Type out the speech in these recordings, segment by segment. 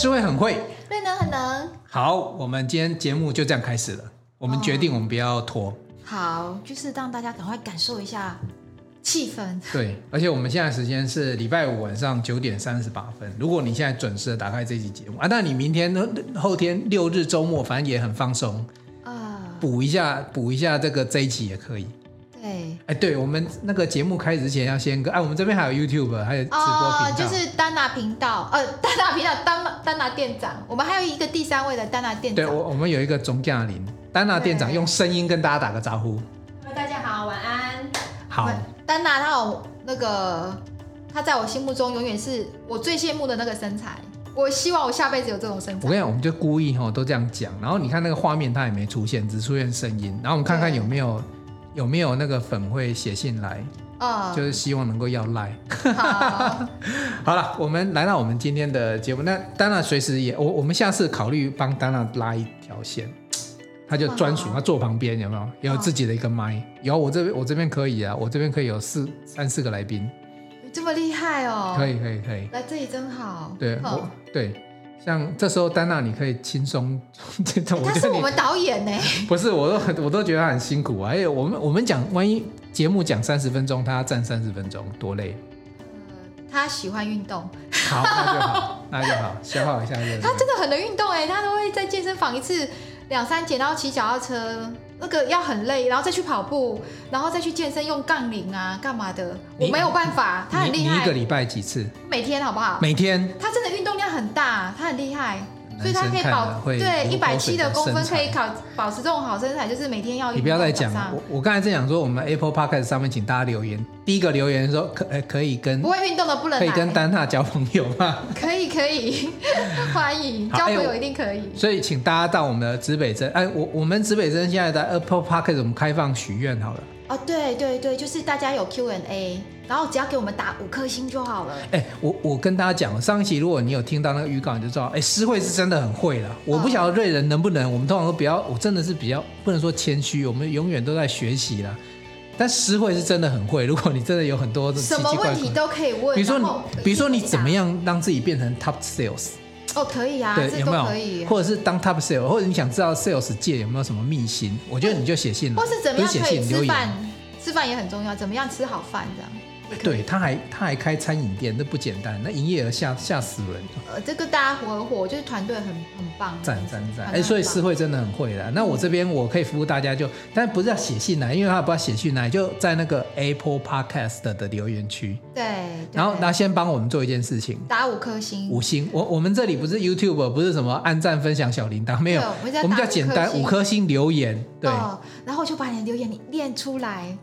诗慧很会，会能很能。好，我们今天节目就这样开始了。我们决定，我们不要拖。哦、好，就是让大家赶快感受一下气氛。对，而且我们现在时间是礼拜五晚上九点三十八分。如果你现在准时的打开这期节目啊，那你明天、后天六日周末，反正也很放松啊，补一下，补一下这个这一期也可以。对，哎，对我们那个节目开始之前要先跟哎，我们这边还有 YouTube，还有直播频道，哦、就是丹娜频道，呃，丹娜频道，丹丹娜店长，我们还有一个第三位的丹娜店长。对，我我们有一个总驾临，丹娜店长用声音跟大家打个招呼。大家好，晚安。好，丹娜她有那个，她在我心目中永远是我最羡慕的那个身材。我希望我下辈子有这种身材。我跟你讲，我们就故意哈都这样讲，然后你看那个画面它也没出现，只出现声音，然后我们看看有没有。有没有那个粉会写信来？啊、哦，就是希望能够要赖。好，好了，我们来到我们今天的节目。那当然随时也，我我们下次考虑帮丹娜拉一条线，他就专属，他坐旁边有没有？有自己的一个麦。有，我这边我这边可以啊，我这边可以有四三四个来宾。这么厉害哦！可以可以可以，来这里真好。对，我对。像这时候丹娜，你可以轻松。他 是我们导演呢。不是，我都我都觉得他很辛苦啊。哎，我们我们讲，万一节目讲三十分钟，他要站三十分钟，多累。呃，他喜欢运动。好，那就好，那就好，消耗一下热。他真的很能运动哎，他都会在健身房一次两三节，然后骑脚踏车。那个要很累，然后再去跑步，然后再去健身，用杠铃啊，干嘛的？我没有办法，他很厉害。你一个礼拜几次？每天好不好？每天。他真的运动量很大，他很厉害。所以他可以保对一百七的公分可以考保持这种好身材，就是每天要。你不要再讲了，我我刚才正讲说，我们 Apple Podcast 上面请大家留言。第一个留言说可可以跟不会运动的不能可以跟丹娜交朋友吗？可以可以，欢迎交朋友一定可以。所以请大家到我们的指北针，哎，我我们指北针现在在 Apple Podcast 我们开放许愿好了。哦，对对对，就是大家有 Q&A，然后只要给我们打五颗星就好了。哎，我我跟大家讲，上一期如果你有听到那个预告，你就知道，哎，诗慧是真的很会了。我不晓得瑞人能不能，我们通常都比较，我真的是比较不能说谦虚，我们永远都在学习啦。但诗慧是真的很会，如果你真的有很多奇奇怪怪什么问题都可以问。比如说你，比如说你怎么样让自己变成 top sales？哦，可以啊，对，有没有？可以，或者是当 top sales，或者你想知道 sales 界有没有什么秘辛？我觉得你就写信来，或是怎么样可以吃饭？吃饭也很重要，怎么样吃好饭这样？对，他还他还开餐饮店，那不简单，那营业额吓吓死人。呃，这个大家合伙就是团队很很棒，赞赞赞！哎，所以诗慧真的很会的。那我这边我可以服务大家就，就但不是要写信来，因为他不要写信来，就在那个 Apple Podcast 的留言区。对。然后那先帮我们做一件事情，打五颗星。五星，我我们这里不是 YouTube，不是什么按赞、分享、小铃铛，没有，我们叫简单五颗星留言。对。然后我就把你的留言你念出来。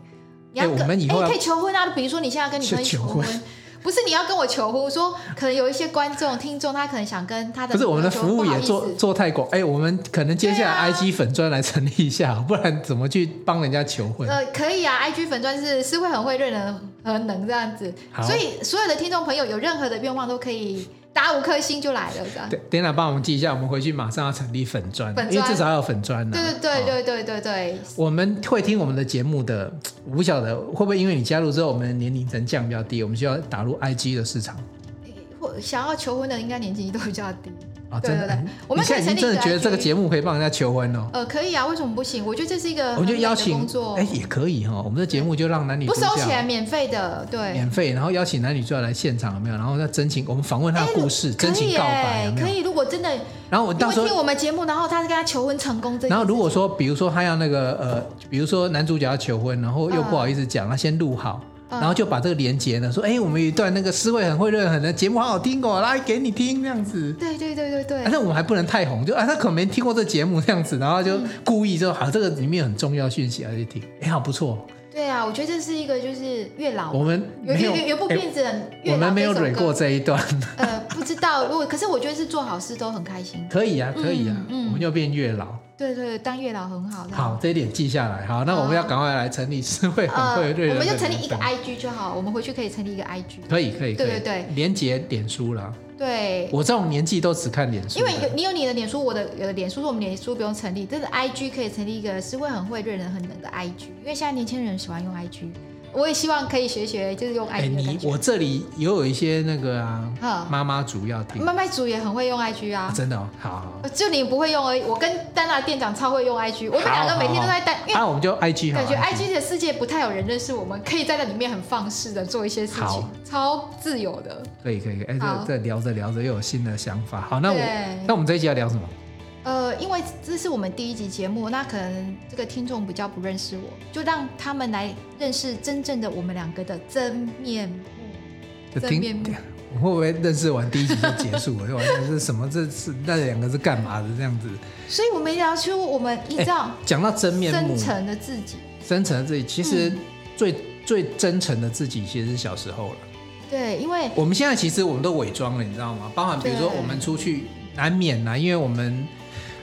哎，我们以后可以求婚啊！比如说你现在跟女朋友求婚，不是你要跟我求婚，说可能有一些观众、听众，他可能想跟他的 不是我们的服务也做做太广。哎，我们可能接下来 IG 粉砖来成立一下，不然怎么去帮人家求婚？呃，可以啊，IG 粉砖是是会很会认人和能这样子，所以所有的听众朋友有任何的愿望都可以。打五颗星就来了，这样。对，Dana 帮我们记一下，我们回去马上要成立粉专，因为至少要有粉砖呢。对对对对对对对。我们会听我们的节目的，我不晓得会不会因为你加入之后，我们的年龄层降比较低，我们需要打入 IG 的市场。或想要求婚的，应该年纪都比较低。啊，对对对，我们现在真的觉得这个节目可以帮人家求婚哦。呃，可以啊，为什么不行？我觉得这是一个我觉得邀请工作，哎，也可以哈。我们的节目就让男女不收钱，免费的，对，免费。然后邀请男女主角来现场，有没有？然后再真情，我们访问他的故事，真情告白，可以。如果真的，然后我到时候听我们节目，然后他跟他求婚成功，然后如果说，比如说他要那个呃，比如说男主角要求婚，然后又不好意思讲，他先录好。然后就把这个连接呢，说，哎，我们有一段那个思维很会认很的节目，好好听哦，来给你听这样子。对对对对对。但是我们还不能太红，就啊，他可能没听过这节目这样子，然后就故意就，好，这个里面很重要讯息，而且听，哎，好不错。对啊，我觉得这是一个就是月老，我们有有有部片子，我们没有忍过这一段。呃，不知道，如果可是我觉得是做好事都很开心。可以啊，可以啊，嗯我们就变月老。对对，当月老很好。好，这一点记下来。好，那我们要赶快来成立诗慧很会对人。我们就成立一个 IG 就好，我们回去可以成立一个 IG。可以可以。对对对，连结点书了。对，我这种年纪都只看脸书，因为有你有你的脸书，我的有的脸书，是我们脸书不用成立，但是 IG 可以成立一个是会很会认人很冷的 IG，因为现在年轻人喜欢用 IG，我也希望可以学学，就是用 IG。哎，你我这里也有一些那个啊，妈妈主要听，妈妈主也很会用 IG 啊，真的哦，好，好就你不会用而已。我跟丹娜店长超会用 IG，我们两个每天都在带，那我们就 IG，感觉 IG 的世界不太有人认识我们，可以在那里面很放肆的做一些事情，超自由的。可以可以，哎，这这聊着聊着又有新的想法。好，那我那我们这一集要聊什么？呃，因为这是我们第一集节目，那可能这个听众比较不认识我，就让他们来认识真正的我们两个的真面目。真面目，我会不会认识完第一集就结束了？就完全是什么？这是那两个是干嘛的这样子？所以我们聊出我们依照讲到真面目，真诚的自己，真诚的自己，其实最、嗯、最真诚的自己其实是小时候了。对，因为我们现在其实我们都伪装了，你知道吗？包含比如说我们出去难免呐，因为我们。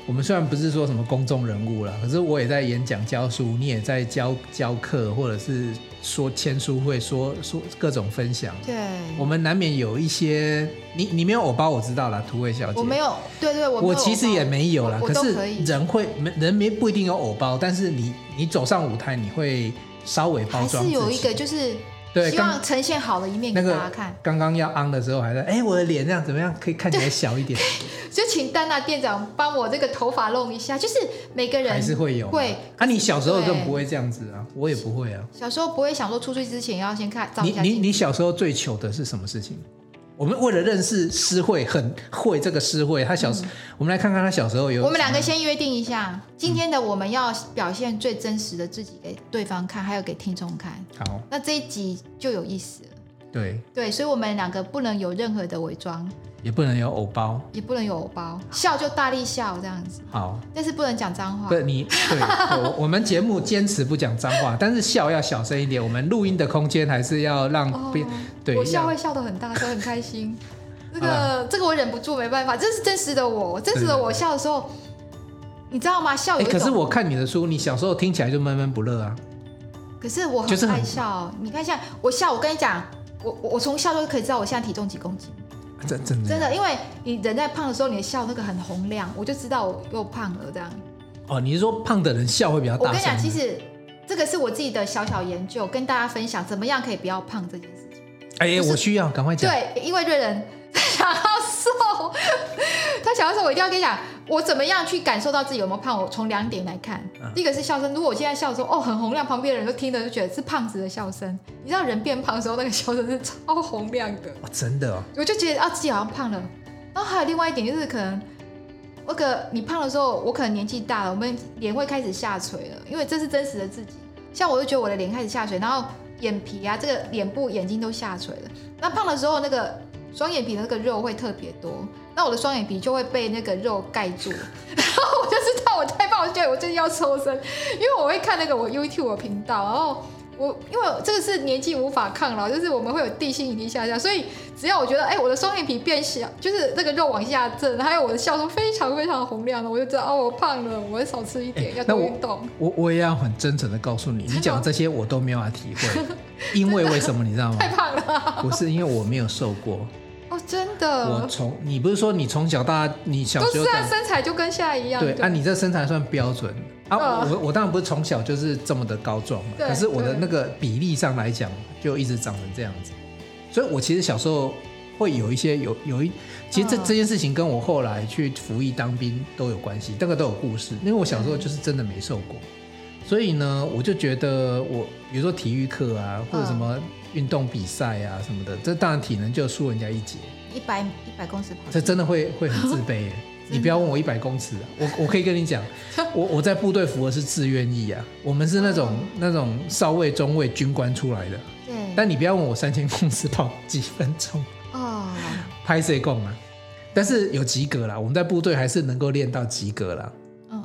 我们虽然不是说什么公众人物了，可是我也在演讲教书，你也在教教课，或者是说签书会，说说各种分享。对，我们难免有一些，你你没有偶包，我知道了，涂卫小姐。我没有，对对，我我其实也没有啦。可，可是人会人没不一定有偶包，但是你你走上舞台，你会稍微包装。还是有一个就是。对，希望呈现好的一面给大家看。刚刚要 on 的时候还在，哎，我的脸这样怎么样？可以看起来小一点。就请丹娜店长帮我这个头发弄一下。就是每个人还是会有会。啊，你小时候更不会这样子啊，我也不会啊。小时候不会想说出去之前要先看。你你你小时候最糗的是什么事情？我们为了认识诗慧，很会这个诗慧。他小时，嗯、我们来看看他小时候有。我们两个先约定一下，今天的我们要表现最真实的自己给对方看，还有给听众看。好，那这一集就有意思了。对对，所以我们两个不能有任何的伪装，也不能有偶包，也不能有偶包，笑就大力笑这样子。好，但是不能讲脏话。不，你对，我我们节目坚持不讲脏话，但是笑要小声一点。我们录音的空间还是要让别、哦、对。我笑会笑得很大声，很开心。这个、啊、这个我忍不住，没办法，这是真实的我，真实的我笑的时候，你知道吗？笑有。可是我看你的书，你小时候听起来就闷闷不乐啊。可是我很爱笑，你看一下我笑，我跟你讲。我我从笑就可以知道我现在体重几公斤，真真的真的，因为你人在胖的时候，你的笑那个很洪亮，我就知道我又胖了这样。哦，你是说胖的人笑会比较大？我跟你讲，其实这个是我自己的小小研究，跟大家分享怎么样可以不要胖这件事情。哎呀，我需要赶快讲。对，因为瑞仁 想要瘦，他想要瘦，我一定要跟你讲。我怎么样去感受到自己有没有胖？我从两点来看，第一个是笑声。如果我现在笑的时候，哦，很洪亮，旁边的人都听着就觉得是胖子的笑声。你知道人变胖的时候，那个笑声是超洪亮的。哦，真的哦。我就觉得啊，自己好像胖了。然后还有另外一点就是，可能那个你胖的时候，我可能年纪大了，我们脸会开始下垂了，因为这是真实的自己。像我就觉得我的脸开始下垂，然后眼皮啊，这个脸部、眼睛都下垂了。那胖的时候，那个双眼皮的那个肉会特别多。那我的双眼皮就会被那个肉盖住，然后我就知道我太胖，我觉得我最近要抽身，因为我会看那个我 YouTube 频道，然后我因为这个是年纪无法抗老，就是我们会有地心引力下降，所以只要我觉得哎、欸、我的双眼皮变小，就是那个肉往下震，还有我的笑容非常非常洪亮的，我就知道哦我胖了，我会少吃一点，欸、要多运动。我我也要很真诚的告诉你，你讲这些我都没有法体会，因为为什么你知道吗？太胖了，不是因为我没有瘦过。哦，真的。我从你不是说你从小到大，你小时候都是啊，身材就跟现在一样。对，啊，你这身材算标准啊。呃、我我当然不是从小就是这么的高壮嘛，可是我的那个比例上来讲，就一直长成这样子。所以我其实小时候会有一些有有一，其实这、呃、这件事情跟我后来去服役当兵都有关系，这个都有故事。因为我小时候就是真的没瘦过，所以呢，我就觉得我比如说体育课啊，或者什么。呃运动比赛啊什么的，这当然体能就输人家一截。一百一百公尺跑，这真的会会很自卑耶。你不要问我一百公尺啊，我我可以跟你讲，我我在部队服的是志愿役啊，我们是那种那种少尉、中尉、军官出来的。对。但你不要问我三千公尺跑几分钟哦，拍谁共啊？但是有及格啦，我们在部队还是能够练到及格啦。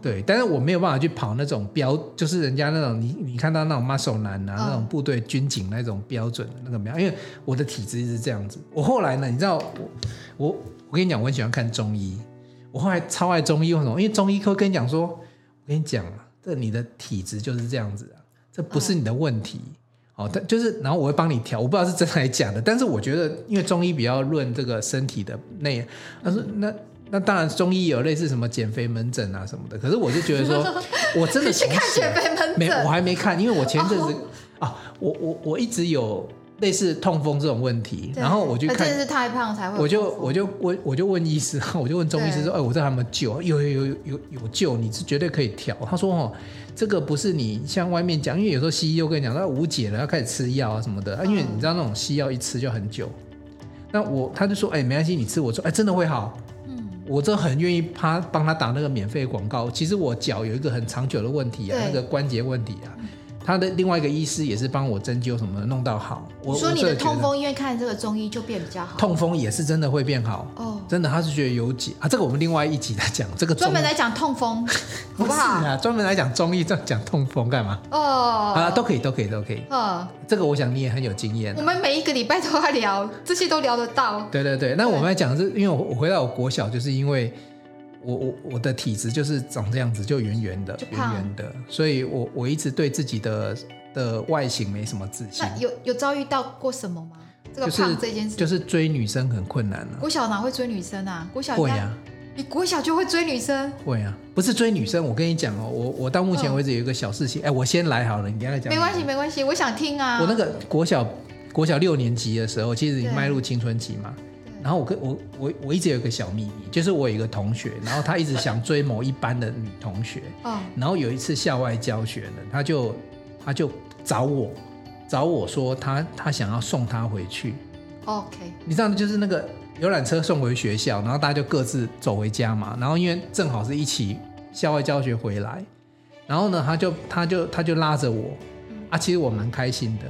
对，但是我没有办法去跑那种标，就是人家那种你你看到那种 muscle 男啊，那种部队军警那种标准的那个没有，因为我的体质是这样子。我后来呢，你知道我我我跟你讲，我很喜欢看中医，我后来超爱中医，为什么？因为中医科跟你讲说，我跟你讲啊，这你的体质就是这样子啊，这不是你的问题哦。但就是然后我会帮你调，我不知道是真的还是假的，但是我觉得因为中医比较论这个身体的内，他说那。那当然，中医有类似什么减肥门诊啊什么的，可是我就觉得说，我真的去看减肥门诊，没，我还没看，因为我前阵子，啊，我我我一直有类似痛风这种问题，然后我就看，真的是太胖才会，我就我就问我就问医师，我就问中医师说，哎，我这还有没有救？有有有有有救，你是绝对可以调。他说哦，这个不是你像外面讲，因为有时候西医又跟你讲，他无解了，要开始吃药啊什么的，啊，因为你知道那种西药一吃就很久。那我他就说，哎，没关系，你吃。我说，哎，真的会好。嗯，我这很愿意他帮他打那个免费广告。其实我脚有一个很长久的问题啊，那个关节问题啊。他的另外一个医师也是帮我针灸什么的弄到好。我说你的痛风，因为看这个中医就变比较好。痛风也是真的会变好哦，真的，他是觉得有解啊。这个我们另外一集来讲，这个专门来讲痛风，好 不好是啊，专门来讲中医，这样讲痛风干嘛？哦，啊，都可以，都可以，都可以。嗯，这个我想你也很有经验。我们每一个礼拜都要聊这些，都聊得到。对对对，那我们来讲是，因为我我回到我国小，就是因为。我我我的体质就是长这样子，就圆圆的，圆圆的，所以我我一直对自己的的外形没什么自信。那有有遭遇到过什么吗？这个胖这件事，就是追女生很困难了。国小哪会追女生啊？国小会呀，你国小就会追女生？会啊，不是追女生，我跟你讲哦，我我到目前为止有一个小事情，哎，我先来好了，你等下再讲。没关系没关系，我想听啊。我那个国小国小六年级的时候，其实已经迈入青春期嘛。然后我跟我我我一直有一个小秘密，就是我有一个同学，然后他一直想追某一班的女同学，然后有一次校外教学呢，他就他就找我找我说他他想要送她回去，OK，你知道就是那个游览车送回学校，然后大家就各自走回家嘛，然后因为正好是一起校外教学回来，然后呢他就他就他就拉着我，啊，其实我蛮开心的。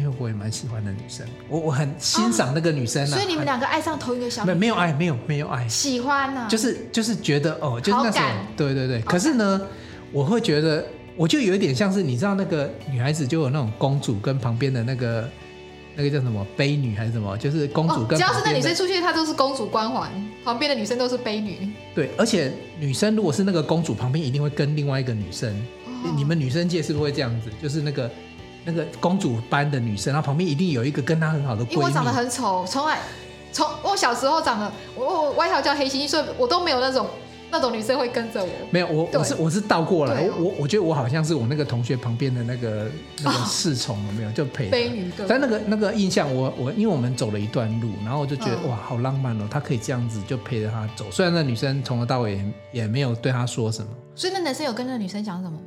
因为我也蛮喜欢的女生，我我很欣赏那个女生啊。所以你们两个爱上同一个小女生？没有爱，没有没有爱，喜欢呢？就是就是觉得哦，就是那种对对对。可是呢，我会觉得，我就有一点像是你知道那个女孩子就有那种公主跟旁边的那个那个叫什么悲女还是什么，就是公主跟。只要是那女生出现，她都是公主光环，旁边的女生都是悲女。对，而且女生如果是那个公主旁边，一定会跟另外一个女生。你们女生界是不是会这样子？就是那个。那个公主般的女生，然后旁边一定有一个跟她很好的闺蜜。因为我长得很丑，从来从我小时候长得，我我外号叫黑猩猩，所以我都没有那种那种女生会跟着我。没有，我我是我是倒过来，我我我觉得我好像是我那个同学旁边的那个 那个侍从，有没有？就陪。但那个那个印象，我我因为我们走了一段路，然后我就觉得哇，好浪漫哦，他可以这样子就陪着她走。虽然那女生从头到尾也没有对他说什么。所以那男生有跟那女生讲什么吗？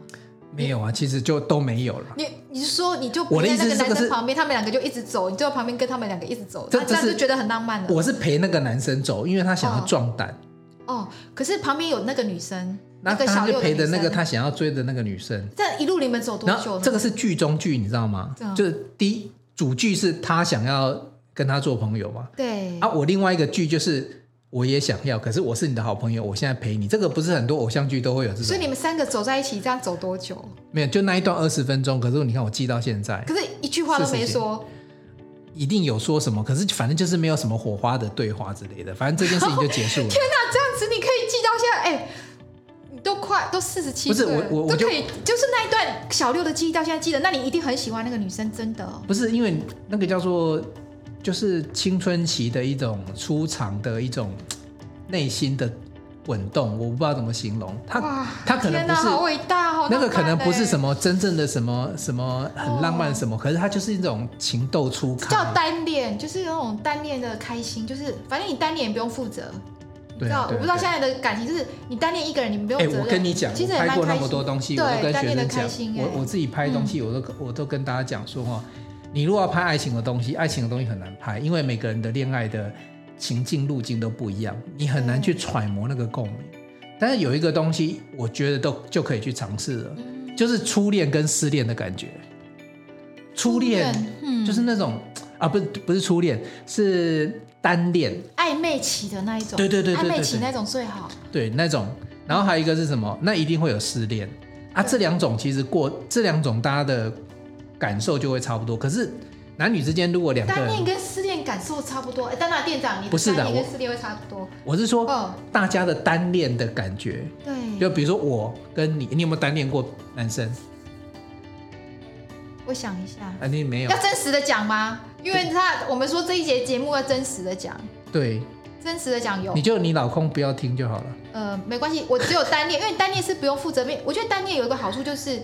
没有啊，其实就都没有了。你你是说你就陪在那个男生旁边，他们两个就一直走，你就在旁边跟他们两个一直走，这这样就觉得很浪漫了。我是陪那个男生走，因为他想要壮胆。哦，可是旁边有那个女生，那个小六陪的那个他想要追的那个女生。这一路你们走多久？这个是剧中剧，你知道吗？就是第一主剧是他想要跟他做朋友嘛。对。啊，我另外一个剧就是。我也想要，可是我是你的好朋友，我现在陪你，这个不是很多偶像剧都会有这种。所以你们三个走在一起，这样走多久？没有，就那一段二十分钟。可是你看我记到现在，可是一句话都没说。一定有说什么，可是反正就是没有什么火花的对话之类的，反正这件事情就结束了。天哪，这样子你可以记到现在？哎、欸，你都快都四十七岁，不是我我我就都可以，就是那一段小六的记忆到现在记得，那你一定很喜欢那个女生，真的。不是因为那个叫做就是青春期的一种出场的一种。内心的滚动，我不知道怎么形容。他他可能不是好伟大，好那个可能不是什么真正的什么什么很浪漫什么，哦、可是他就是一种情窦初开。叫单恋，就是那种单恋的开心，就是反正你单恋也不用负责。对啊，我不知道现在的感情就是你单恋一个人，你们不用责。哎，我跟你讲，其实我拍过那么多东西，我都跟学生讲，我我自己拍东西，我都、嗯、我都跟大家讲说哈，你如果要拍爱情的东西，爱情的东西很难拍，因为每个人的恋爱的。情境路径都不一样，你很难去揣摩那个共鸣。但是有一个东西，我觉得都就可以去尝试了，就是初恋跟失恋的感觉。初恋，嗯，就是那种啊，不是不是初恋，是单恋，暧昧期的那一种。对对对对，暧昧期那种最好。对，那种。然后还有一个是什么？那一定会有失恋啊。这两种其实过这两种，大家的感受就会差不多。可是。男女之间如果两个单恋跟失恋感受差不多，哎，当然店长，你不是的，跟失恋会差不多。我是说，大家的单恋的感觉，对，就比如说我跟你，你有没有单恋过男生？我想一下，啊，你没有？要真实的讲吗？因为他我们说这一节节目要真实的讲，对，真实的讲有，你就你老公不要听就好了。呃，没关系，我只有单恋，因为单恋是不用负责任。我觉得单恋有一个好处就是。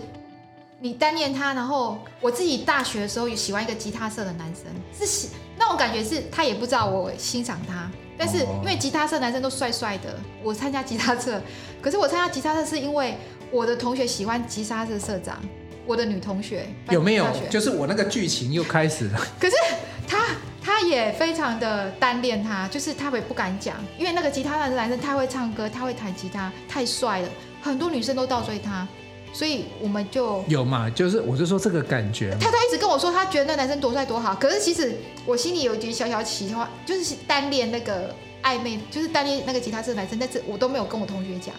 你单恋他，然后我自己大学的时候也喜欢一个吉他社的男生，是喜那种感觉是，他也不知道我欣赏他，但是因为吉他社男生都帅帅的，我参加吉他社，可是我参加吉他社是因为我的同学喜欢吉他社社长，我的女同学有没有？就是我那个剧情又开始了。可是他他也非常的单恋他，就是他也不敢讲，因为那个吉他社的男生太会唱歌，他会弹吉他，太帅了，很多女生都倒追他。所以我们就有嘛，就是我就说这个感觉，他都一直跟我说他觉得那男生多帅多好，可是其实我心里有一点小小喜欢，就是单恋那个暧昧，就是单恋那个吉他社的男生，但是我都没有跟我同学讲，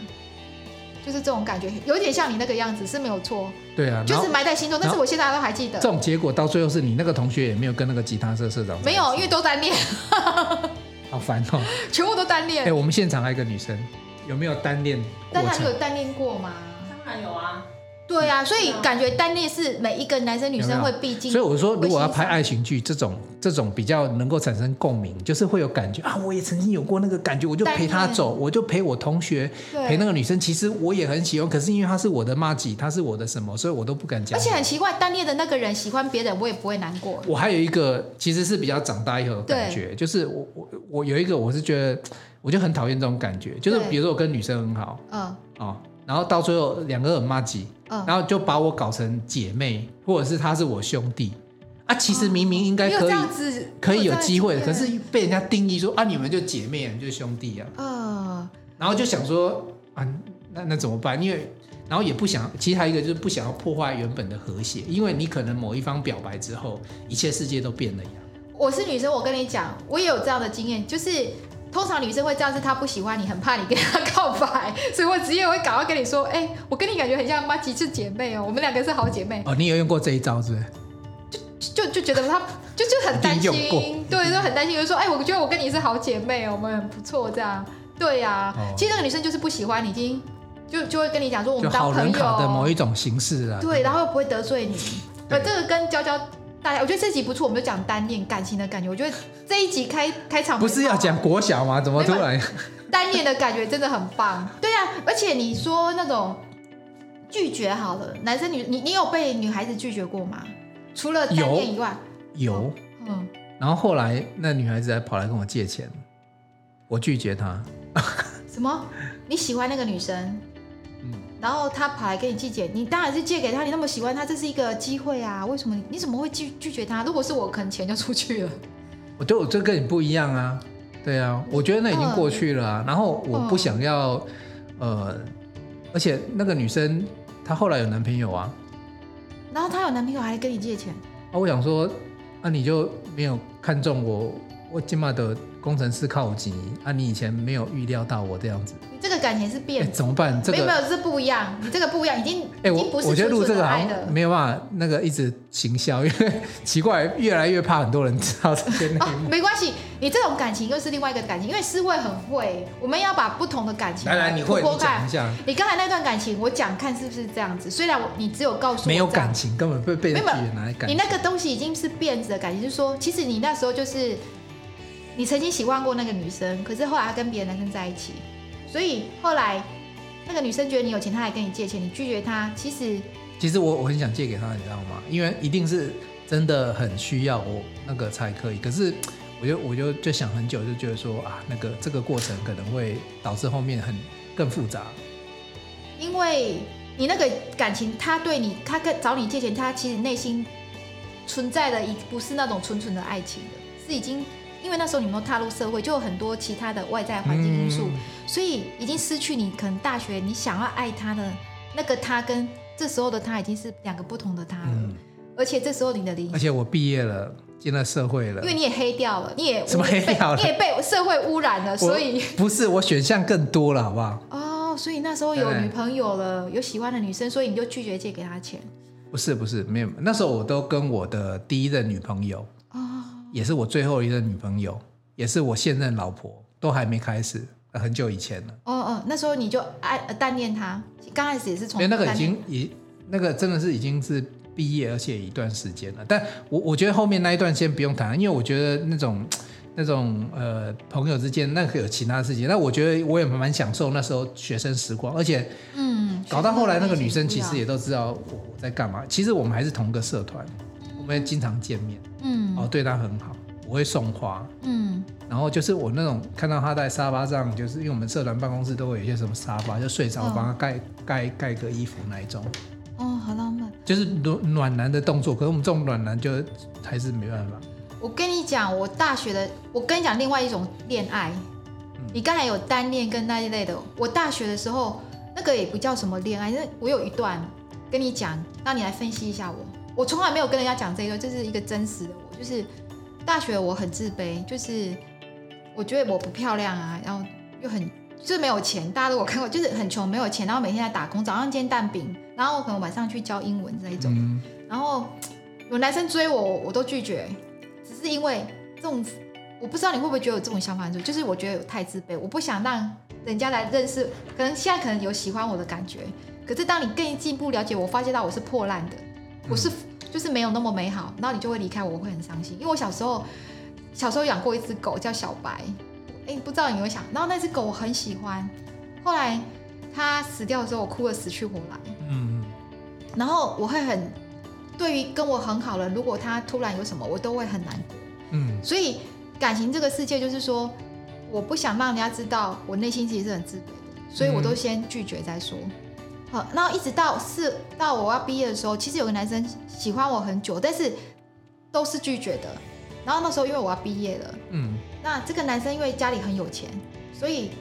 就是这种感觉，有点像你那个样子是没有错，对啊，就是埋在心中，但是我现在都还记得。这种结果到最后是你那个同学也没有跟那个吉他社社长，没有，因为都单恋，好烦哦，全部都单恋。哎，我们现场还有一个女生，有没有单恋？但她有单恋过吗？有啊，对啊，所以感觉单恋是每一个男生女生会必经。所以我说，如果要拍爱情剧，这种这种比较能够产生共鸣，就是会有感觉啊，我也曾经有过那个感觉，我就陪他走，我就陪我同学，陪那个女生。其实我也很喜欢，可是因为他是我的妈吉，他是我的什么，所以我都不敢讲。而且很奇怪，单恋的那个人喜欢别人，我也不会难过。我还有一个，其实是比较长大以后的感觉，就是我我我有一个，我是觉得我就很讨厌这种感觉，就是比如说我跟女生很好，嗯哦。然后到最后两个很麻吉，然后就把我搞成姐妹，或者是他是我兄弟啊。其实明明应该可以，可以有机会的，可是被人家定义说啊，你们就姐妹，你就兄弟啊。嗯。然后就想说啊，那那怎么办？因为然后也不想，其实还有一个就是不想要破坏原本的和谐，因为你可能某一方表白之后，一切世界都变了一样。我是女生，我跟你讲，我也有这样的经验，就是。通常女生会这样，是她不喜欢你，很怕你跟她告白，所以我直接会赶快跟你说，哎、欸，我跟你感觉很像妈吉是姐妹哦，我们两个是好姐妹。哦，你有用过这一招是不是？就就就觉得她就就很担心，对，就很担心，就说，哎、欸，我觉得我跟你是好姐妹哦，我们很不错这样。对呀、啊，哦、其实那个女生就是不喜欢你，已经就就会跟你讲说，我们当朋友的某一种形式啊。对，然后又不会得罪你。呃对，这个跟娇娇。大家，我觉得这集不错，我们就讲单恋感情的感觉。我觉得这一集开 开场不是要讲国小吗？怎么突然单恋的感觉真的很棒？对啊，而且你说那种拒绝好了，男生女你你有被女孩子拒绝过吗？除了单恋以外，有，有嗯。然后后来那女孩子还跑来跟我借钱，我拒绝她。什么？你喜欢那个女生？然后他跑来跟你借钱，你当然是借给他。你那么喜欢他，这是一个机会啊！为什么你，你怎么会拒拒绝他？如果是我，可能钱就出去了。我觉得我这跟你不一样啊，对啊，我觉得那已经过去了啊。然后我不想要，呃，而且那个女生她后来有男朋友啊。然后她有男朋友还跟你借钱？啊，我想说，那你就没有看中我，我今嘛的。工程师靠近啊！你以前没有预料到我这样子，你这个感情是变，怎么办？这个没有没有，这不一样。你这个不一样，已经哎，我我觉得录这个好像没有办法那个一直行销，因为奇怪，越来越怕很多人知道这些内容。没关系，你这种感情又是另外一个感情，因为思慧很会，我们要把不同的感情来来，你会你讲一下。你刚才那段感情，我讲看是不是这样子？虽然你只有告诉我没有感情，根本被被人拿来感情。你那个东西已经是变质的感情，就是说，其实你那时候就是。你曾经喜欢过那个女生，可是后来她跟别的男生在一起，所以后来那个女生觉得你有钱，她来跟你借钱，你拒绝她。其实，其实我我很想借给她，你知道吗？因为一定是真的很需要我那个才可以。可是我就我就就想很久，就觉得说啊，那个这个过程可能会导致后面很更复杂。因为你那个感情，他对你，他跟找你借钱，他其实内心存在的，已不是那种纯纯的爱情的，是已经。因为那时候你没有踏入社会，就有很多其他的外在环境因素，嗯、所以已经失去你可能大学你想要爱他的那个他，跟这时候的他已经是两个不同的他了。嗯、而且这时候你的理，而且我毕业了，进了社会了，因为你也黑掉了，你也什么黑掉了？你也被社会污染了，所以 不是我选项更多了，好不好？哦，所以那时候有女朋友了，有喜欢的女生，所以你就拒绝借给他钱？不是不是，没有，那时候我都跟我的第一任女朋友。也是我最后一任女朋友，也是我现任老婆，都还没开始，很久以前了。哦哦，那时候你就爱单恋他，刚开始也是从。那个已经已那个真的是已经是毕业，而且一段时间了。但我我觉得后面那一段先不用谈，因为我觉得那种那种呃朋友之间，那个有其他事情。那我觉得我也蛮享受那时候学生时光，而且嗯，搞到后来那个女生其实也都知道我在干嘛。其实我们还是同个社团，我们经常见面，嗯，哦，对他很好，我会送花，嗯，然后就是我那种看到他在沙发上，就是因为我们社团办公室都会有一些什么沙发，就睡着，我帮他盖盖盖个衣服那一种。哦，好浪漫，就是暖暖男的动作。可是我们这种暖男就还是没办法。我跟你讲，我大学的，我跟你讲另外一种恋爱。嗯、你刚才有单恋跟那一类的，我大学的时候那个也不叫什么恋爱，因为我有一段跟你讲，那你来分析一下我。我从来没有跟人家讲这个，这是一个真实的我，就是大学我很自卑，就是我觉得我不漂亮啊，然后又很就是没有钱，大家都有看过，就是很穷没有钱，然后每天在打工，早上煎蛋饼，然后可能晚上去教英文这一种，嗯、然后有男生追我，我都拒绝。只是因为这种，我不知道你会不会觉得有这种想法，就是我觉得有太自卑，我不想让人家来认识，可能现在可能有喜欢我的感觉，可是当你更进一步了解我，发现到我是破烂的，我是就是没有那么美好，然后你就会离开我，我会很伤心。因为我小时候小时候养过一只狗叫小白，哎，不知道你有没有想，然后那只狗我很喜欢，后来它死掉的时候，我哭得死去活来，嗯，然后我会很。对于跟我很好的人，如果他突然有什么，我都会很难过。嗯，所以感情这个世界就是说，我不想让人家知道我内心其实是很自卑的，所以我都先拒绝再说。好，然后一直到是到我要毕业的时候，其实有个男生喜欢我很久，但是都是拒绝的。然后那时候因为我要毕业了，嗯，那这个男生因为家里很有钱，所以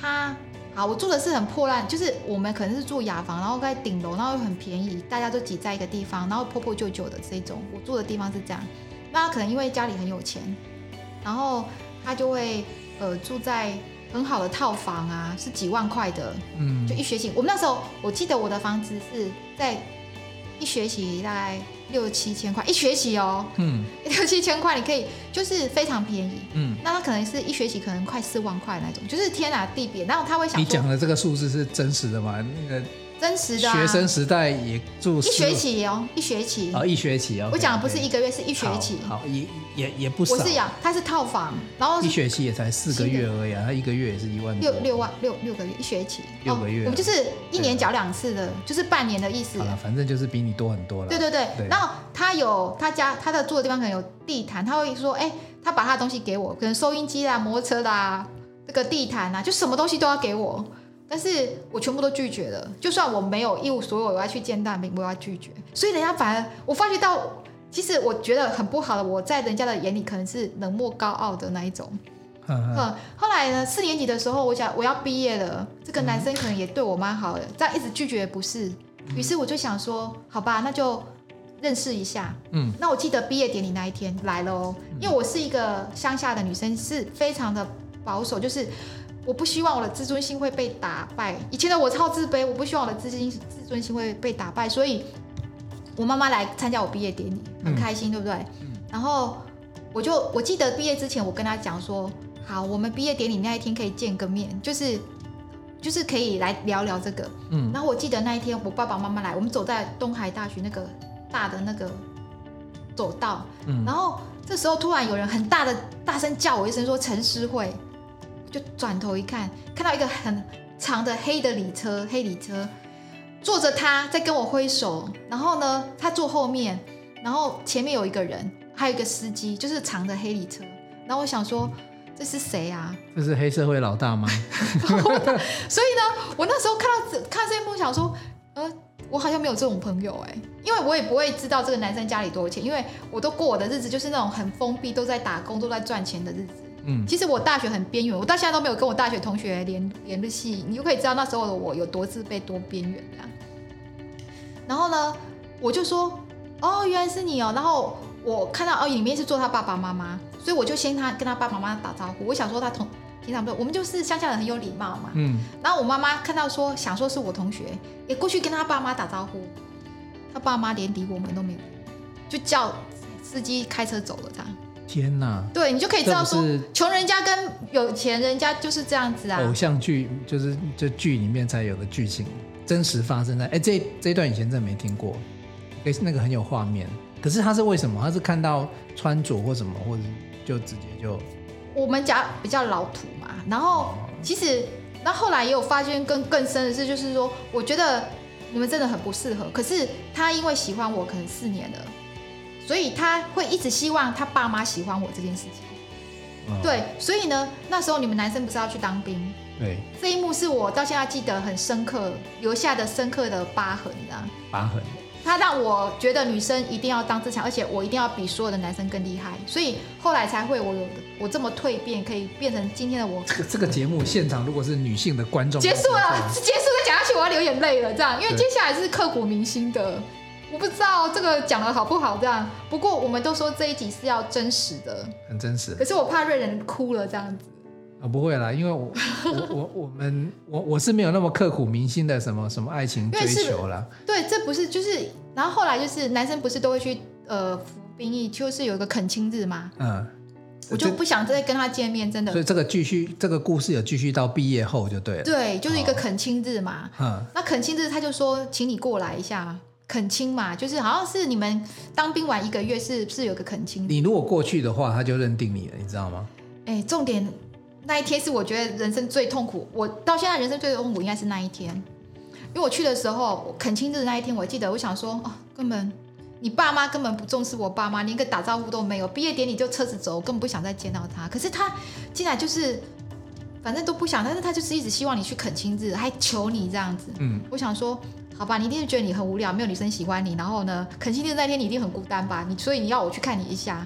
他。好，我住的是很破烂，就是我们可能是住雅房，然后在顶楼，然后又很便宜，大家都挤在一个地方，然后破破旧旧的这种。我住的地方是这样，那他可能因为家里很有钱，然后他就会呃住在很好的套房啊，是几万块的，嗯，就一学期。我们那时候我记得我的房子是在一学期大概。六七千块一学期哦，嗯，六七千块你可以就是非常便宜，嗯，那他可能是一学期可能快四万块那种，就是天哪地别，然后他会想，你讲的这个数字是真实的吗？那个。真实的、啊、学生时代也住一学期哦，一学期哦，一学期哦。我讲的不是一个月，是一学期。好，好也也也不少。我是讲，它是套房，然后一学期也才四个月而已啊，他一个月也是一万六六万六六个月一学期，六个月、哦。我们就是一年缴两次的，就是半年的意思。好了，反正就是比你多很多了。对对对，对然后他有他家他的住的地方可能有地毯，他会说，哎，他把他的东西给我，可能收音机啦、摩托车啦、这个地毯啊，就什么东西都要给我。但是我全部都拒绝了，就算我没有一无，所有我要去见大明，我要拒绝。所以人家反而我发觉到，其实我觉得很不好的，我在人家的眼里可能是冷漠高傲的那一种。嗯，后来呢，四年级的时候，我想我要毕业了，这个男生可能也对我蛮好的，但一直拒绝不是。于是我就想说，好吧，那就认识一下。嗯，那我记得毕业典礼那一天来了哦，因为我是一个乡下的女生，是非常的保守，就是。我不希望我的自尊心会被打败。以前的我超自卑，我不希望我的自尊自尊心会被打败，所以我妈妈来参加我毕业典礼，很开心，嗯、对不对？嗯、然后我就我记得毕业之前，我跟她讲说，好，我们毕业典礼那一天可以见个面，就是就是可以来聊聊这个。嗯。然后我记得那一天，我爸爸妈妈来，我们走在东海大学那个大的那个走道，嗯。然后这时候突然有人很大的大声叫我一声，说陈诗慧。就转头一看，看到一个很长的黑的礼车，黑礼车坐着他在跟我挥手，然后呢，他坐后面，然后前面有一个人，还有一个司机，就是长的黑礼车。然后我想说，这是谁啊？这是黑社会老大吗？所以呢，我那时候看到看到这一幕，想说，呃，我好像没有这种朋友哎，因为我也不会知道这个男生家里多少钱，因为我都过我的日子就是那种很封闭，都在打工，都在赚钱的日子。嗯，其实我大学很边缘，我到现在都没有跟我大学同学联联络系，你就可以知道那时候的我有多自卑、多边缘这样。然后呢，我就说，哦，原来是你哦。然后我看到哦，里面是做他爸爸妈妈，所以我就先他跟他爸爸妈妈打招呼。我想说他同平常不，我们就是乡下人，很有礼貌嘛。嗯。然后我妈妈看到说想说是我同学，也过去跟他爸妈打招呼，他爸妈连理我们都没有，就叫司机开车走了这样。天呐，对，你就可以知道说，穷人家跟有钱人家就是这样子啊。偶像剧就是这剧里面才有的剧情，真实发生在哎，这这一段以前真的没听过，那个很有画面。可是他是为什么？他是看到穿着或什么，或者就直接就我们家比较老土嘛，然后其实，那后来也有发现更更深的是，就是说，我觉得你们真的很不适合。可是他因为喜欢我，可能四年了，所以他会一直希望他爸妈喜欢我这件事情。哦、对，所以呢，那时候你们男生不是要去当兵？对，这一幕是我到现在记得很深刻，留下的深刻的疤痕，你知道？疤痕。他让我觉得女生一定要当自强，而且我一定要比所有的男生更厉害，所以后来才会我有我这么蜕变，可以变成今天的我。这个这个节目现场如果是女性的观众，结束了，结束再，讲下去我要流眼泪了，这样，因为接下来是刻骨铭心的，我不知道这个讲的好不好，这样。不过我们都说这一集是要真实的，很真实。可是我怕瑞仁哭了这样子。啊，不会啦，因为我我我我们我我是没有那么刻骨铭心的什么什么爱情追求啦。对，这不是就是，然后后来就是男生不是都会去呃服兵役，就是有一个恳亲日嘛。嗯。我就不想再跟他见面，真的。所以这个继续这个故事有继续到毕业后就对了。对，就是一个恳亲日嘛。嗯。那恳亲日他就说，请你过来一下恳亲嘛，就是好像是你们当兵完一个月是是有个恳亲。你如果过去的话，他就认定你了，你知道吗？哎，重点。那一天是我觉得人生最痛苦，我到现在人生最痛苦应该是那一天，因为我去的时候，恳亲日那一天，我记得我想说，哦，根本你爸妈根本不重视我爸妈，连个打招呼都没有，毕业典礼就车子走，我根本不想再见到他。可是他进来就是，反正都不想，但是他就是一直希望你去恳亲日，还求你这样子。嗯，我想说，好吧，你一定是觉得你很无聊，没有女生喜欢你，然后呢，恳亲日那天你一定很孤单吧？你所以你要我去看你一下。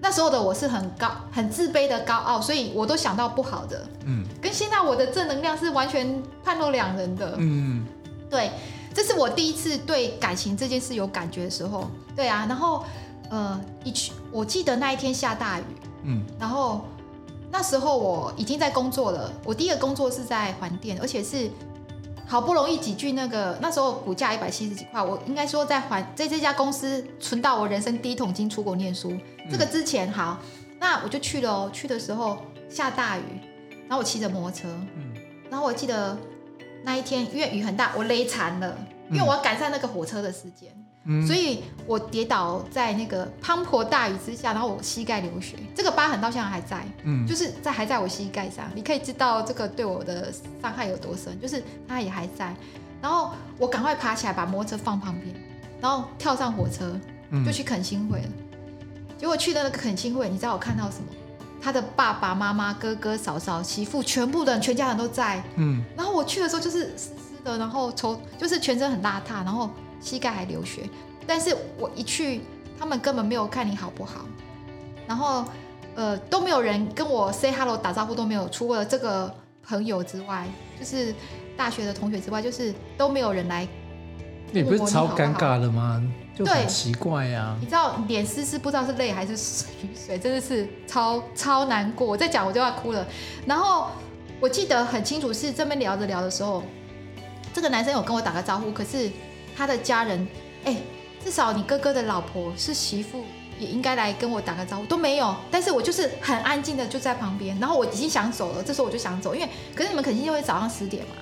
那时候的我是很高、很自卑的高傲，所以我都想到不好的。嗯，跟现在我的正能量是完全判若两人的。嗯，对，这是我第一次对感情这件事有感觉的时候。对啊，然后呃，一去，我记得那一天下大雨。嗯，然后那时候我已经在工作了，我第一个工作是在环电，而且是。好不容易挤进那个那时候股价一百七十几块，我应该说在还在这家公司存到我人生第一桶金出国念书。嗯、这个之前好，那我就去了哦。去的时候下大雨，然后我骑着摩托车，嗯，然后我记得那一天因为雨很大，我勒残了，因为我要赶上那个火车的时间。嗯、所以我跌倒在那个滂沱大雨之下，然后我膝盖流血，这个疤痕到现在还在，嗯，就是在还在我膝盖上，你可以知道这个对我的伤害有多深，就是它也还在。然后我赶快爬起来，把摩托车放旁边，然后跳上火车，就去恳亲会了。嗯、结果去的那个恳亲会，你知道我看到什么？他的爸爸妈妈、哥哥、嫂嫂、媳妇，全部的人，全家人都在，嗯。然后我去的时候就是湿湿的，然后抽，就是全身很邋遢，然后。膝盖还流血，但是我一去，他们根本没有看你好不好，然后呃都没有人跟我 say hello 打招呼都没有，除了这个朋友之外，就是大学的同学之外，就是都没有人来。你不是超尴尬的吗？就很奇怪呀、啊。你知道脸湿湿，不知道是泪还是雨水，真的是超超难过。我在讲我就要哭了。然后我记得很清楚，是这边聊着聊的时候，这个男生有跟我打个招呼，可是。他的家人，哎，至少你哥哥的老婆是媳妇，也应该来跟我打个招呼，都没有。但是我就是很安静的就在旁边，然后我已经想走了，这时候我就想走，因为可是你们肯定就会早上十点嘛，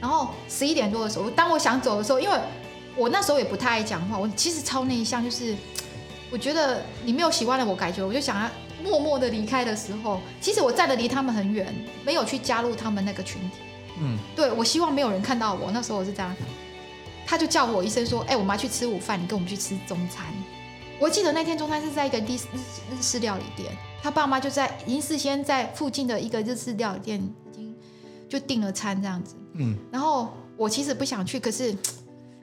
然后十一点多的时候，当我想走的时候，因为我那时候也不太爱讲话，我其实超内向，就是我觉得你没有喜欢的我感觉，我就想要默默的离开的时候，其实我站的离他们很远，没有去加入他们那个群体。嗯，对，我希望没有人看到我，那时候我是这样。他就叫我一声说：“哎、欸，我们要去吃午饭，你跟我们去吃中餐。”我记得那天中餐是在一个日日日式料理店，他爸妈就在已经事先在附近的一个日式料理店已经就订了餐这样子。嗯，然后我其实不想去，可是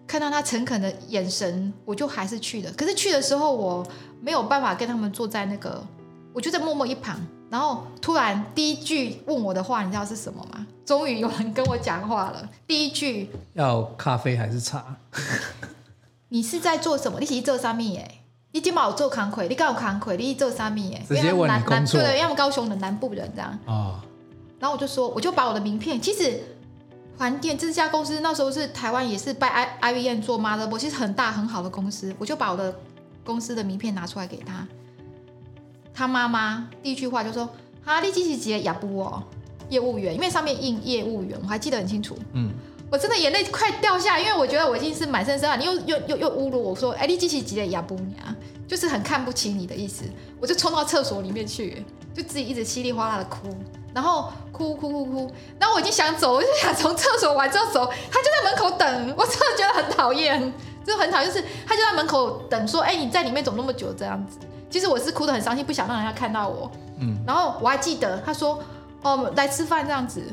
看到他诚恳的眼神，我就还是去了。可是去的时候我没有办法跟他们坐在那个，我就在默默一旁。然后突然第一句问我的话，你知道是什么吗？终于有人跟我讲话了。第一句要咖啡还是茶？你是在做什么？你是做啥咪？耶，你今有做工课，你刚有工课，你做啥咪？哎，直接问你工作。对对，因为高雄的南部人这样。哦。然后我就说，我就把我的名片，其实环电这家公司那时候是台湾也是拜 I I V N 做 motherboard，其实很大很好的公司，我就把我的公司的名片拿出来给他。他妈妈第一句话就说：“哈利基奇杰亚布哦，业务员，因为上面印业务员，我还记得很清楚。嗯，我真的眼泪快掉下，因为我觉得我已经是满身是汗。你又又又又侮辱我说，哎，利基奇杰亚布尼啊，就是很看不起你的意思。我就冲到厕所里面去，就自己一直稀里哗啦的哭，然后哭哭哭哭，然后我已经想走，我就想从厕所完之后走，他就在门口等，我真的觉得很讨厌，就很讨厌，就是他就在门口等，说，哎，你在里面走那么久这样子？其实我是哭得很伤心，不想让人家看到我，嗯，然后我还记得他说，哦，来吃饭这样子。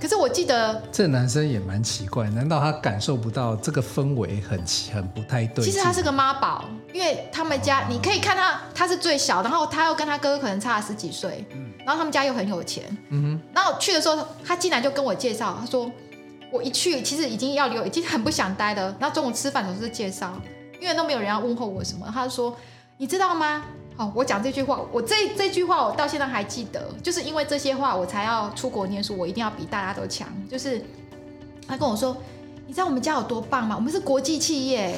可是我记得，这男生也蛮奇怪，难道他感受不到这个氛围很很不太对？其实他是个妈宝，因为他们家你可以看他，他是最小，然后他又跟他哥哥可能差了十几岁，然后他们家又很有钱，嗯哼，然后去的时候，他进来就跟我介绍，他说我一去其实已经要留，已经很不想待了，然后中午吃饭总是介绍，因为都没有人要问候我什么，他就说你知道吗？好，我讲这句话，我这这句话我到现在还记得，就是因为这些话我才要出国念书，我一定要比大家都强。就是他跟我说，你知道我们家有多棒吗？我们是国际企业。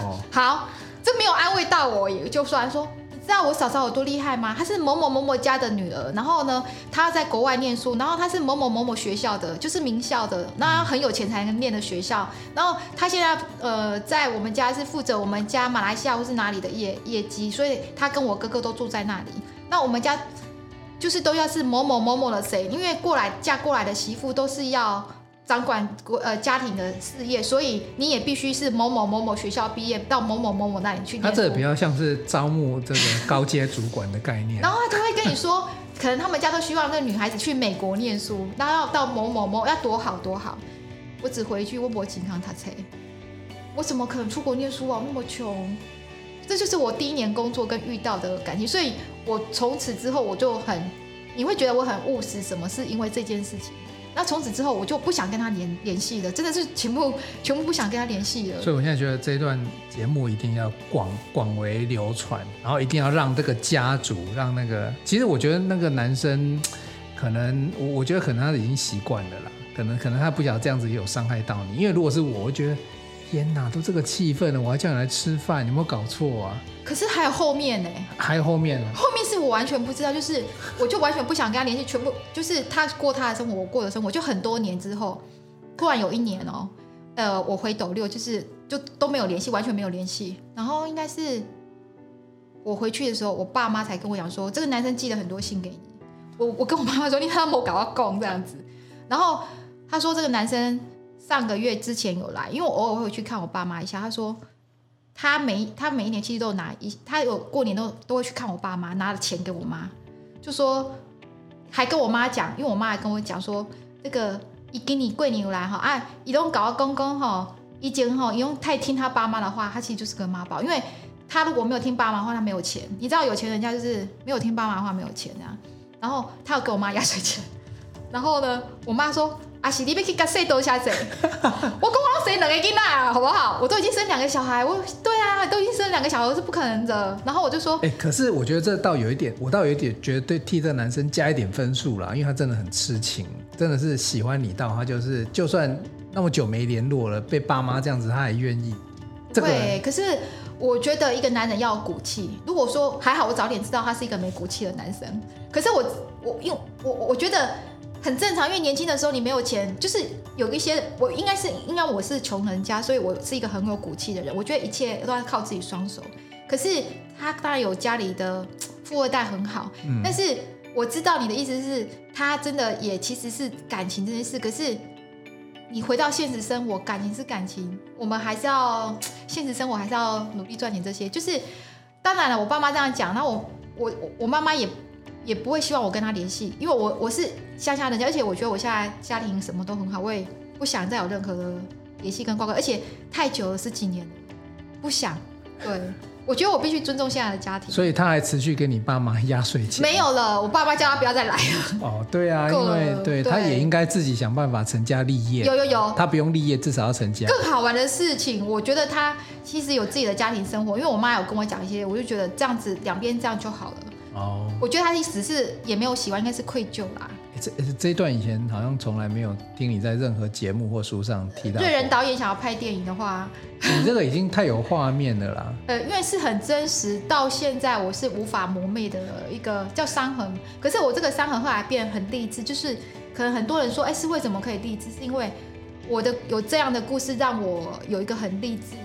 哦，好，这没有安慰到我，也就算说。知道我嫂嫂有多厉害吗？她是某某某某家的女儿，然后呢，她在国外念书，然后她是某某某某学校的，就是名校的，那很有钱才能念的学校。然后她现在呃，在我们家是负责我们家马来西亚或是哪里的业业绩，所以她跟我哥哥都住在那里。那我们家就是都要是某某某某的谁，因为过来嫁过来的媳妇都是要。掌管国呃家庭的事业，所以你也必须是某某某某学校毕业，到某某某某那里去。他这比较像是招募这个高阶主管的概念。然后他就会跟你说，可能他们家都希望那个女孩子去美国念书，然后要到某某某要多好多好。我只回一句：我不经常他车，我怎么可能出国念书啊？那么穷。这就是我第一年工作跟遇到的感情，所以我从此之后我就很，你会觉得我很务实，什么是因为这件事情？那从此之后，我就不想跟他联联系了，真的是全部全部不想跟他联系了。所以我现在觉得这一段节目一定要广广为流传，然后一定要让这个家族，让那个，其实我觉得那个男生，可能我我觉得可能他已经习惯了啦，可能可能他不晓得这样子有伤害到你，因为如果是我，我觉得天哪，都这个气氛了，我还叫你来吃饭，你有没有搞错啊？可是还有后面呢？还有后面呢？后面是我完全不知道，就是我就完全不想跟他联系，全部就是他过他的生活，我过的生活。就很多年之后，突然有一年哦，呃，我回斗六，就是就都没有联系，完全没有联系。然后应该是我回去的时候，我爸妈才跟我讲说，这个男生寄了很多信给你。我我跟我妈妈说，你看他没搞到供这样子。然后他说这个男生上个月之前有来，因为我偶尔会去看我爸妈一下。他说。他每他每一年其实都有拿一，他有过年都都会去看我爸妈，拿了钱给我妈，就说还跟我妈讲，因为我妈还跟我讲说，这个一给你贵你来哈，啊，一种搞到公公哈，一经哈，一用太听他爸妈的话，他其实就是个妈宝，因为他如果没有听爸妈的话，他没有钱，你知道有钱人家就是没有听爸妈的话没有钱这样，然后他有给我妈压岁钱，然后呢，我妈说。啊，是你要去甲谁多下子？我跟我生两个囡仔，好不好？我都已经生两个小孩，我对啊，都已经生了两个小孩，是不可能的。然后我就说，哎、欸，可是我觉得这倒有一点，我倒有一点觉得对替这个男生加一点分数啦，因为他真的很痴情，真的是喜欢你到他就是，就算那么久没联络了，被爸妈这样子，他还愿意。对、这个，可是我觉得一个男人要有骨气。如果说还好，我早点知道他是一个没骨气的男生。可是我我因为我我觉得。很正常，因为年轻的时候你没有钱，就是有一些我应该是应该我是穷人家，所以我是一个很有骨气的人。我觉得一切都要靠自己双手。可是他当然有家里的富二代很好，嗯，但是我知道你的意思是，他真的也其实是感情这件事。可是你回到现实生活，感情是感情，我们还是要现实生活还是要努力赚钱这些。就是当然了，我爸妈这样讲，那我我我妈妈也。也不会希望我跟他联系，因为我我是乡下人家，而且我觉得我现在家庭什么都很好，我也不想再有任何的联系跟挂钩，而且太久了十几年了，不想。对，我觉得我必须尊重现在的家庭。所以他还持续给你爸妈压岁钱？没有了，我爸爸叫他不要再来了。哦，对啊，因为对，对他也应该自己想办法成家立业。有有有，他不用立业，至少要成家。更好玩的事情，我觉得他其实有自己的家庭生活，因为我妈有跟我讲一些，我就觉得这样子两边这样就好了。哦，我觉得他的意思是也没有喜欢，应该是愧疚啦。这这一段以前好像从来没有听你在任何节目或书上提到。瑞仁导演想要拍电影的话，你这个已经太有画面了啦。呃，因为是很真实，到现在我是无法磨灭的一个叫伤痕。可是我这个伤痕后来变得很励志，就是可能很多人说，哎，是为什么可以励志？是因为我的有这样的故事，让我有一个很励志，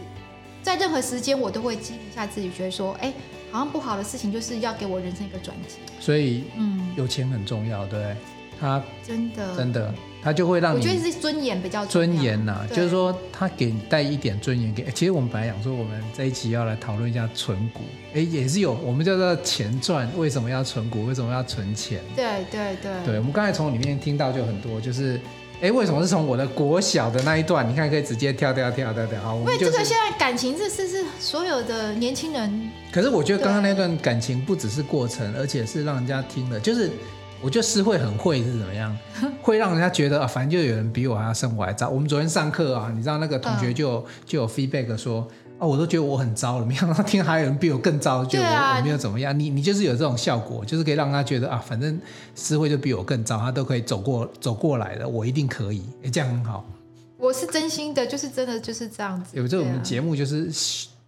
在任何时间我都会激励一下自己，觉得说，哎。好像不好的事情就是要给我人生一个转机。所以，嗯，有钱很重要，对，他真的真的。他就会让你，我觉得是尊严比较尊严呐、啊，就是说他给你带一点尊严给。其实我们本来想说，我们这一期要来讨论一下存股，哎，也是有我们叫做钱赚，为什么要存股？为什么要存钱？对对对。对，我们刚才从里面听到就很多，就是哎，为什么是从我的国小的那一段？你看可以直接跳跳跳跳跳。好，因为这个现在感情这是是所有的年轻人。可是我觉得刚刚那段感情不只是过程，而且是让人家听了，就是。我觉得诗会很会是怎么样，会让人家觉得啊，反正就有人比我还要生活还早。我们昨天上课啊，你知道那个同学就、嗯、就有 feedback 说，啊，我都觉得我很糟了，没想到听还有人比我更糟，就我、啊、我没有怎么样。你你就是有这种效果，就是可以让他觉得啊，反正诗慧就比我更糟，他都可以走过走过来了，我一定可以，哎，这样很好。我是真心的，就是真的就是这样子。有这我们节目就是。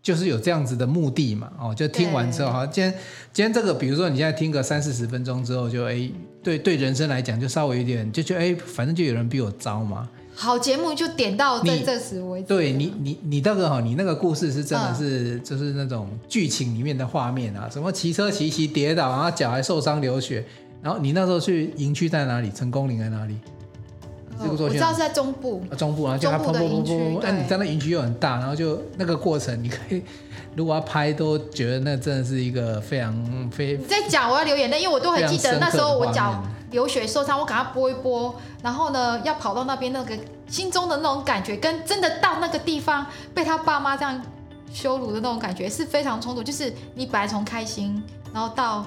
就是有这样子的目的嘛，哦，就听完之后，哈，今天今天这个，比如说你现在听个三四十分钟之后就，就哎，对对，人生来讲就稍微有点，就觉得哎，反正就有人比我糟嘛。好节目就点到这这时为止。对你你你那个哈，你那个故事是真的是、嗯、就是那种剧情里面的画面啊，什么骑车骑骑跌倒，然后脚还受伤流血，然后你那时候去营区在哪里？成功岭在哪里？我知道是在中部，中部，然后就他砰砰砰砰，哎，你在那营区又很大，然后就那个过程，你可以 如果要拍，都觉得那真的是一个非常非。你在讲我要流眼泪，因为我都很记得那时候我脚流血受伤，我赶快拨一拨，然后呢要跑到那边，那个心中的那种感觉，跟真的到那个地方被他爸妈这样羞辱的那种感觉是非常冲突。就是你本来从开心，然后到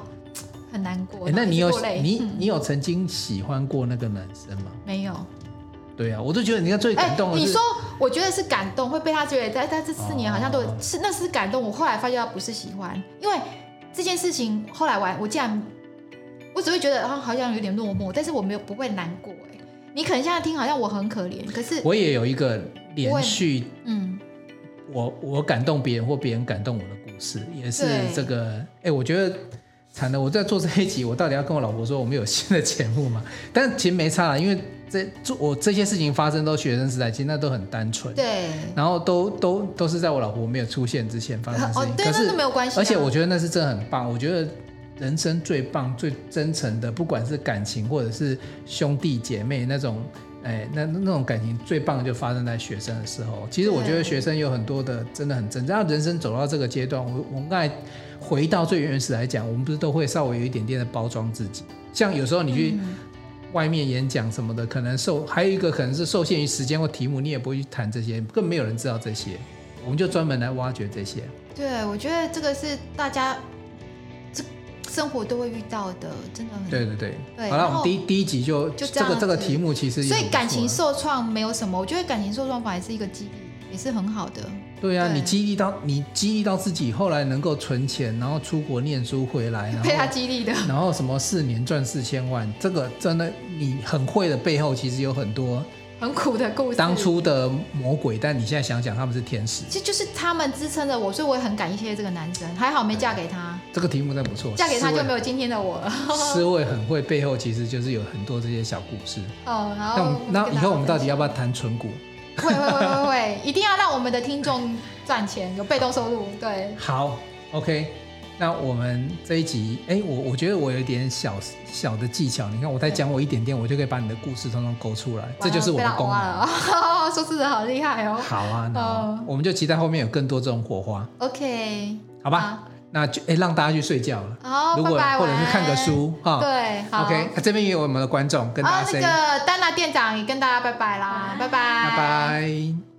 很难过。那你有你你有曾经喜欢过那个男生吗？没有。对啊，我都觉得你看最感动的、欸。你说，我觉得是感动，会被他觉得在在这四年好像都是、哦、那是感动。我后来发现他不是喜欢，因为这件事情后来完，我竟然我只会觉得啊好像有点落寞，但是我没有不会难过。哎，你可能现在听好像我很可怜，可是我也有一个连续，嗯，我我感动别人或别人感动我的故事，也是这个。哎，我觉得惨的，我在做这一集，我到底要跟我老婆说我们有新的节目吗？但其实没差了，因为。这做我这些事情发生都学生时代，其实那都很单纯。对。然后都都都是在我老婆没有出现之前发生的事情。哦，对，那是没有关系啊。而且我觉得那是真的很棒。我觉得人生最棒、最真诚的，不管是感情或者是兄弟姐妹那种，哎，那那种感情最棒的就发生在学生的时候。其实我觉得学生有很多的真的很真。然后人生走到这个阶段，我我们刚才回到最原始来讲，我们不是都会稍微有一点点的包装自己。像有时候你去。嗯外面演讲什么的，可能受还有一个可能是受限于时间或题目，你也不会去谈这些，更没有人知道这些，我们就专门来挖掘这些。对，我觉得这个是大家这生活都会遇到的，真的很。对对对。对好了，我们第一第一集就就这个这个题目其实。所以感情受创没有什么，我觉得感情受创反而是一个激励。也是很好的。对啊，对你激励到你激励到自己，后来能够存钱，然后出国念书回来，然后被他激励的。然后什么四年赚四千万，这个真的你很会的背后，其实有很多很苦的故事。当初的魔鬼，但你现在想想，他们是天使。其实就是他们支撑着我，所以我也很感谢这个男生，还好没嫁给他。这个题目真不错，嫁给他就没有今天的我了。思维很会，背后其实就是有很多这些小故事。哦，然后那那以后我们到底要不要谈纯股？会会会会会，一定要让我们的听众赚钱，有被动收入。对，好，OK，那我们这一集，哎，我我觉得我有一点小小的技巧，你看我再讲我一点点，我就可以把你的故事通通勾出来，这就是我的功能。说事的好厉害哦。好啊，那我们就期待后面有更多这种火花。OK，好吧。那就哎，让大家去睡觉了。哦，如果或者是看个书哈。对，好。OK，这边也有我们的观众跟大家。哦，那个丹娜店长也跟大家拜拜啦，拜拜。拜拜。